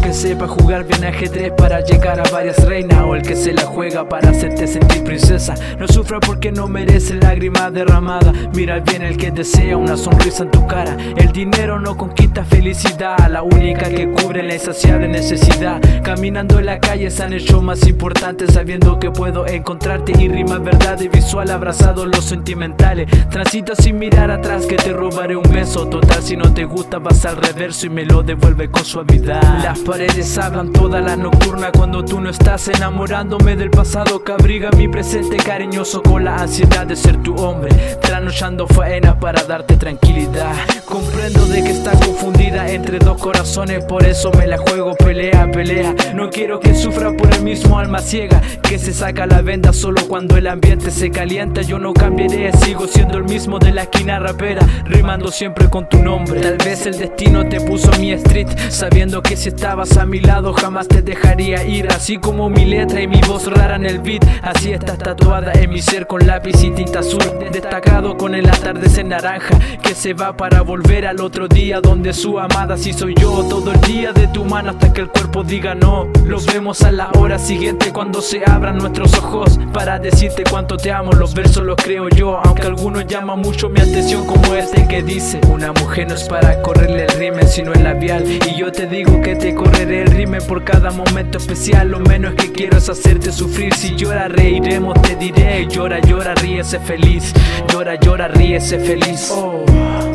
que sepa jugar bien ajedrez para llegar a varias reinas O el que se la juega para hacerte sentir princesa. No sufra porque no merece lágrimas derramada. Mira bien el que desea una sonrisa en tu cara. El dinero no conquista felicidad La única que cubre la insaciable necesidad. Caminando en la calle se han hecho más importantes Sabiendo que puedo encontrarte y rima verdad y visual Abrazado los sentimentales. Transita sin mirar atrás que te robaré un beso. Total si no te gusta vas al reverso y me lo devuelve Las paredes hablan toda la nocturna. Cuando tú no estás enamorándome del pasado que abriga mi presente cariñoso con la ansiedad de ser tu hombre. Trasnochando faena para darte tranquilidad. Comprendo de que estás entre dos corazones Por eso me la juego pelea, pelea. No quiero que sufra por el mismo alma ciega Que se saca la venda solo cuando el ambiente se calienta. Yo no cambiaré, sigo siendo el mismo de la esquina rapera Rimando siempre con tu nombre. Tal vez el destino te puso mi street Sabiendo que si estabas a mi lado jamás te dejaría ir. Así como mi letra y mi voz rara en el beat Así estás tatuada en mi ser con lápiz y tinta azul. Destacado con el atardecer naranja Que se va para volver al otro día Donde su amada si soy yo Todo el día de tu mano hasta que el cuerpo diga no. Los vemos a la hora siguiente cuando se abran nuestros ojos Para decirte cuánto te amo. Los versos los creo yo Aunque algunos llaman mucho mi atención como este que dice Una mujer no es para correrle el rimen sino el labial Y yo te digo que te correré el rimen por cada momento especial. Lo menos que quiero es hacerte sufrir. Si llora reiremos te diré. Llora, llora, ríese feliz. Llora, llora, ríese feliz. Oh